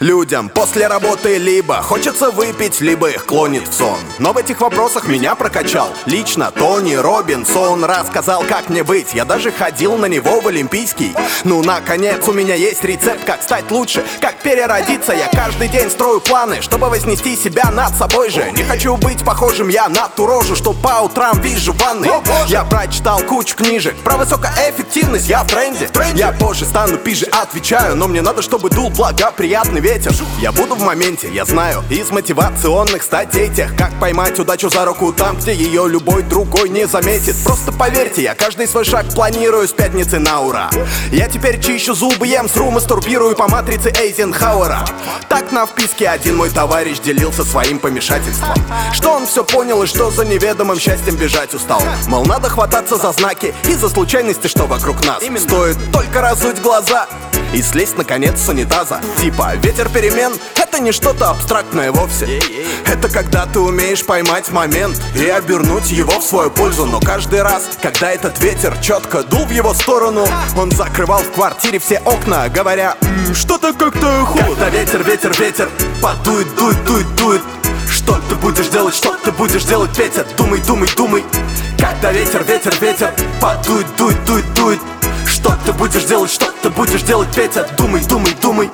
Людям после работы либо хочется выпить, либо их клонит в сон. Но в этих вопросах меня прокачал Лично Тони Робинсон. Рассказал, как мне быть. Я даже ходил на него в Олимпийский. Ну, наконец, у меня есть рецепт, как стать лучше Как переродиться, я каждый день строю планы Чтобы вознести себя над собой же. Не хочу быть похожим я на ту рожу, что по утрам вижу в ванной. Я прочитал кучу книжек про высокоэффективность, я в тренде. Я позже стану пиже, отвечаю. Но мне надо, чтобы дул благоприятный ветер. Я буду в моменте, я знаю Из мотивационных статей тех Как поймать удачу за руку там, где ее любой другой не заметит. Просто поверьте, я каждый свой шаг планирую с пятницы на ура. Я теперь чищу зубы, ем сру, мастурбирую по матрице Эйзенхауэра. Так на вписке один мой товарищ делился своим помешательством. Что он все понял и что за неведомым счастьем бежать устал. Мол, надо хвататься за знаки и за случайности, что вокруг нас. Стоит только разуть глаза и слезть наконец с унитаза. Типа ветер перемен. Это не что-то абстрактное вовсе. Это когда ты умеешь поймать момент И обернуть его в свою пользу. Но каждый раз, когда этот ветер четко дул в его сторону Он закрывал в квартире все окна, говоря «М, Что-то как-то холодно Когда ветер, ветер, ветер подует, дует, дует, дует. Что ты будешь делать, что ты будешь делать, Петя? Думай, думай, думай. Когда ветер, ветер, ветер подует, дует, дует, дует что ты будешь делать, что ты будешь делать, Петя? Думай, думай, думай